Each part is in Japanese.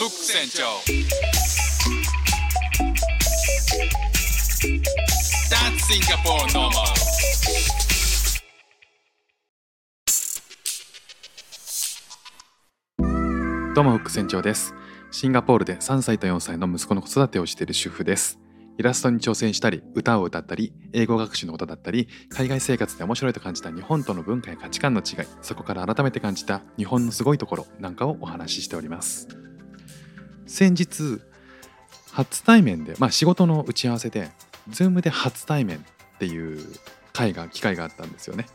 フック船長どうもフック船長です。シンガポールで3歳と4歳の息子の子育てをしている主婦です。イラストに挑戦したり歌を歌ったり英語学習のことだったり海外生活で面白いと感じた日本との文化や価値観の違いそこから改めて感じた日本のすごいところなんかをお話ししております。先日初対面でまあ仕事の打ち合わせで Zoom で初対面っていう会が機会があったんですよね。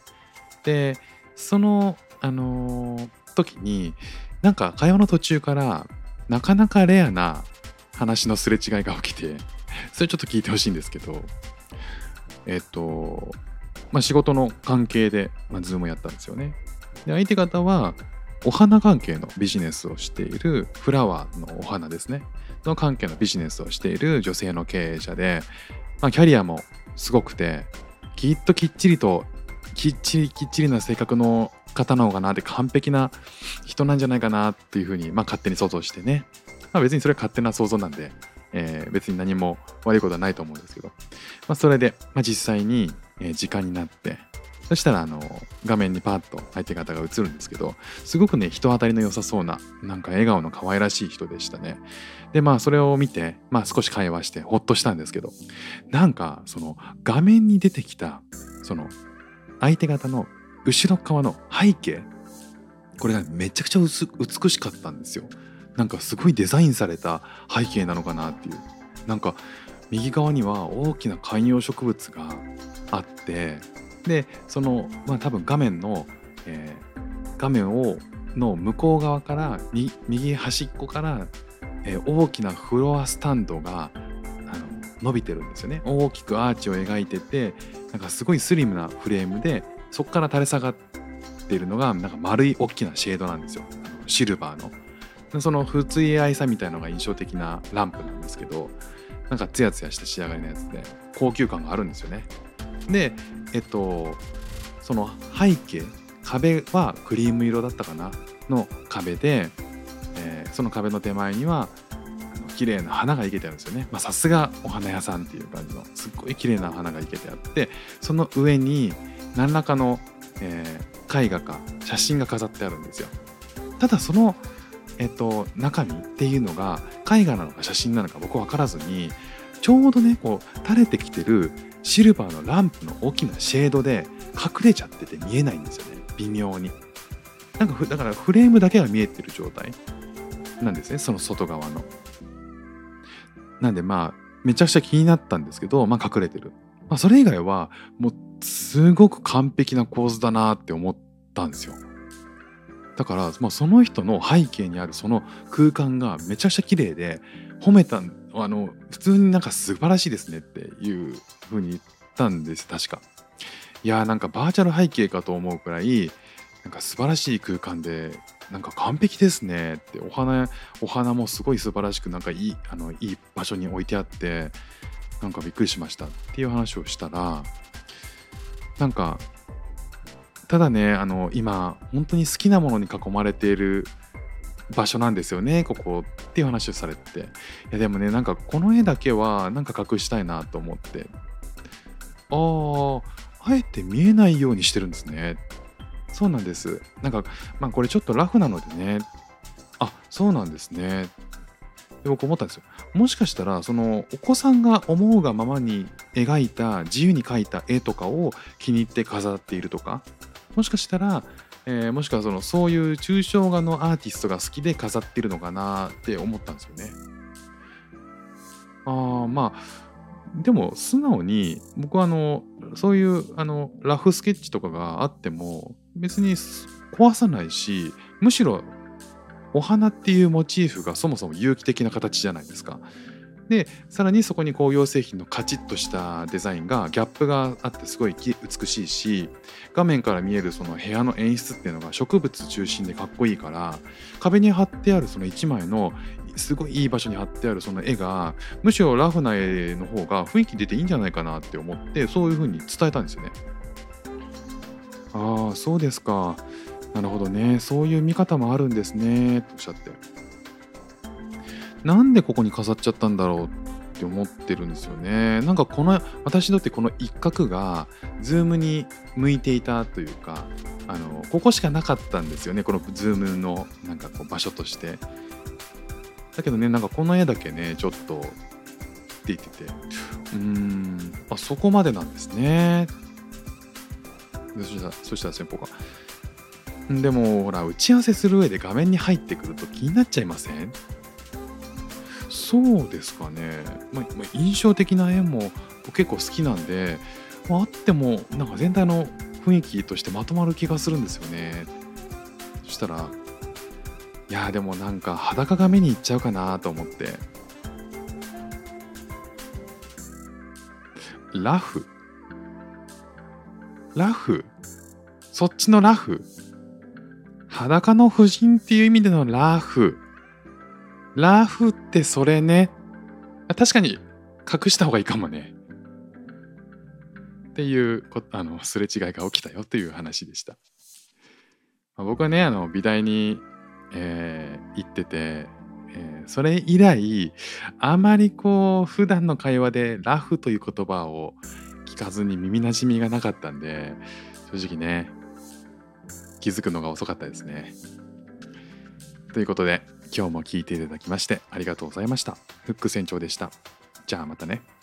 でそのあのー時になんか会話の途中からなかなかレアな話のすれ違いが起きてそれちょっと聞いてほしいんですけどえっとまあ仕事の関係で、まあ、ズームをやったんですよね。で相手方はお花関係のビジネスをしているフラワーのお花ですね。の関係のビジネスをしている女性の経営者で、まあ、キャリアもすごくてきっときっちりときっちりきっちりな性格の方なのかなって完璧な人なんじゃないかなっていうふうに、まあ、勝手に想像してね、まあ、別にそれは勝手な想像なんで、えー別に何も悪いことはないと思うんですけど、まあ、それで、まあ、実際に、時間になってそしたらあの画面にパッと相手方が映るんですけどすごくね人当たりの良さそうななんか笑顔の可愛らしい人でしたね。でまあそれを見て、まあ、少し会話してほっとしたんですけどなんかその画面に出てきたその相手方の後ろ側の背景これがめちゃくちゃ美しかったんですよ。なんかすごいデザインされた背景なのかなっていう。なんか右側には大きな観葉植物があってでそのまあ多分画面の、えー画面をの向こう側から右端っこから、えー大きなフロアスタンドがあの伸びてるんですよね。大きくアーチを描いててなんかすごいスリムなフレームでそこから垂れ下がっているのがなんか丸い大きなシェードなんですよ。あのシルバーの。その不対合いさみたいのが印象的なランプなんですけどなんかツヤツヤした仕上がりのやつで高級感があるんですよね。でえっとその背景壁はクリーム色だったかな？の壁で、えーその壁の手前にはあの綺麗な花が生けてあるんですよね。さすがお花屋さんっていう感じのすっごい綺麗な花が生けてあってその上に何らかの、えー絵画か写真が飾ってあるんですよ。ただその、えっと、中身っていうのが絵画なのか写真なのか僕分からずにちょうどねこう垂れてきてるシルバーのランプの大きなシェードで隠れちゃってて見えないんですよね。微妙に。なんかだからフレームだけが見えてる状態なんですねその外側の。なんでまあめちゃくちゃ気になったんですけど、まあ、隠れてる、まあ、それ以外はもうすごく完璧な構図だなって思ったんですよ。だから、まあ、その人の背景にあるその空間がめちゃくちゃ綺麗で褒めたんあの普通になんか素晴らしいですねっていう風に言ったんです確か。いやーなんかバーチャル背景かと思うくらいなんか素晴らしい空間でなんか完璧ですねってお花お花もすごい素晴らしくなんかいいあのいい場所に置いてあってなんかびっくりしましたっていう話をしたらなんかただねあの今本当に好きなものに囲まれている場所なんですよねここ。っていう話をされていやでもねなんかこの絵だけはなんか隠したいなと思って。あーあえて見えないようにしてるんですね。そうなんです。なんかまあこれちょっとラフなのでね。あそうなんですね。で僕思ったんですよ。もしかしたらそのお子さんが思うがままに描いた自由に描いた絵とかを気に入って飾っているとかもしかしたら、えーもしくはそのそういう抽象画のアーティストが好きで飾ってるのかなって思ったんですよね。あーまあでも素直に僕はあのそういうあのラフスケッチとかがあっても別に壊さないしむしろお花っていうモチーフがそもそも有機的な形じゃないですか。でさらにそこに工業製品のカチッとしたデザインがギャップがあってすごい美しいし画面から見えるその部屋の演出っていうのが植物中心でかっこいいから壁に貼ってあるその1枚のすごいいい場所に貼ってあるその絵がむしろラフな絵の方が雰囲気出ていいんじゃないかなって思ってそういう風に伝えたんですよね。ああそうですか。なるほどね。そういう見方もあるんですね。とおっしゃって。なんでここに飾っちゃったんだろうって思ってるんですよね。なんかこの私にとってこの一角がズームに向いていたというかあのここしかなかったんですよねこのズームのなんかこう場所として。だけどねなんかこの絵だけねちょっとって言っててうーんあそこまでなんですね。そしたらそしたら先方がでもほら打ち合わせする上で画面に入ってくると気になっちゃいません？そうですかね、まあ、印象的な絵も結構好きなんで、まあ、あってもなんか全体の雰囲気としてまとまる気がするんですよね。そしたらいやでもなんか裸が目にいっちゃうかなと思って。ラフ。ラフ？そっちのラフ？裸の婦人っていう意味でのラフ。ラフってそれね。確かに隠した方がいいかもね。っていうこあのすれ違いが起きたよという話でした、まあ、僕はねあの美大に、えー、行ってて、えー、それ以来あまりこう普段の会話でラフという言葉を聞かずに耳なじみがなかったんで正直ね気づくのが遅かったですね。ということで今日も聞いていただきましてありがとうございました。フック船長でした。じゃあまたね。